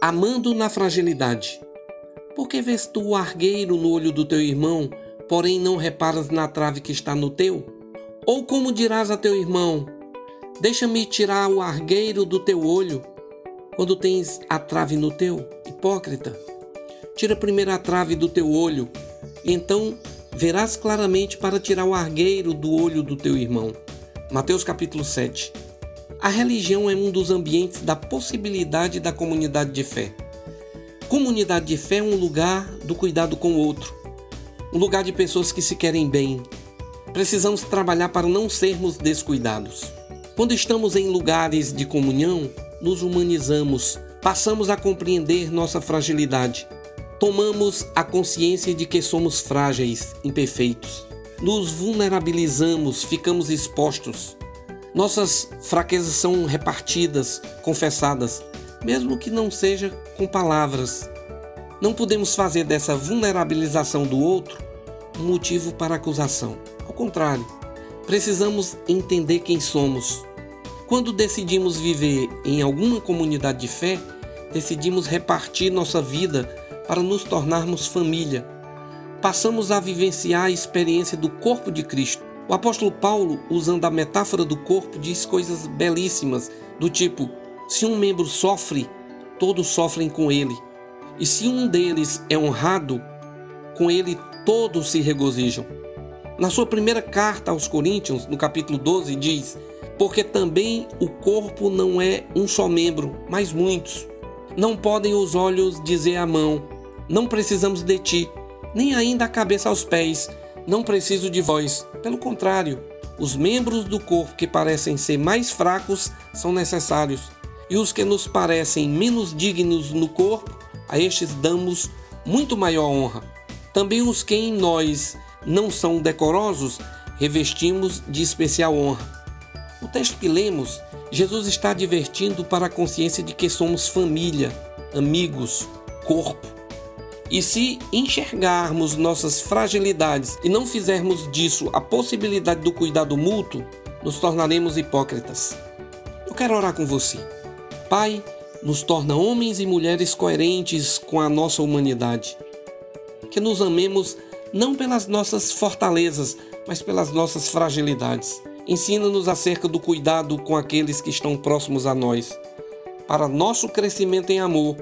amando na fragilidade. Por que vês tu o argueiro no olho do teu irmão, porém não reparas na trave que está no teu? Ou como dirás a teu irmão: Deixa-me tirar o argueiro do teu olho, quando tens a trave no teu? Hipócrita. Tira primeiro a trave do teu olho, e então verás claramente para tirar o argueiro do olho do teu irmão. Mateus capítulo 7. A religião é um dos ambientes da possibilidade da comunidade de fé. Comunidade de fé é um lugar do cuidado com o outro, um lugar de pessoas que se querem bem. Precisamos trabalhar para não sermos descuidados. Quando estamos em lugares de comunhão, nos humanizamos, passamos a compreender nossa fragilidade tomamos a consciência de que somos frágeis, imperfeitos. Nos vulnerabilizamos, ficamos expostos. Nossas fraquezas são repartidas, confessadas, mesmo que não seja com palavras. Não podemos fazer dessa vulnerabilização do outro um motivo para acusação. Ao contrário, precisamos entender quem somos. Quando decidimos viver em alguma comunidade de fé, decidimos repartir nossa vida para nos tornarmos família. Passamos a vivenciar a experiência do corpo de Cristo. O apóstolo Paulo, usando a metáfora do corpo, diz coisas belíssimas, do tipo: se um membro sofre, todos sofrem com ele. E se um deles é honrado, com ele todos se regozijam. Na sua primeira carta aos Coríntios, no capítulo 12, diz: Porque também o corpo não é um só membro, mas muitos. Não podem os olhos dizer à mão: Não precisamos de ti, nem ainda a cabeça aos pés, não preciso de vós. Pelo contrário, os membros do corpo que parecem ser mais fracos são necessários, e os que nos parecem menos dignos no corpo, a estes damos muito maior honra. Também os que em nós não são decorosos, revestimos de especial honra. O texto que lemos Jesus está advertindo para a consciência de que somos família, amigos, corpo. E se enxergarmos nossas fragilidades e não fizermos disso a possibilidade do cuidado mútuo, nos tornaremos hipócritas. Eu quero orar com você. Pai, nos torna homens e mulheres coerentes com a nossa humanidade. Que nos amemos não pelas nossas fortalezas, mas pelas nossas fragilidades Ensina-nos acerca do cuidado com aqueles que estão próximos a nós. Para nosso crescimento em amor,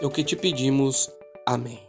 é o que te pedimos. Amém.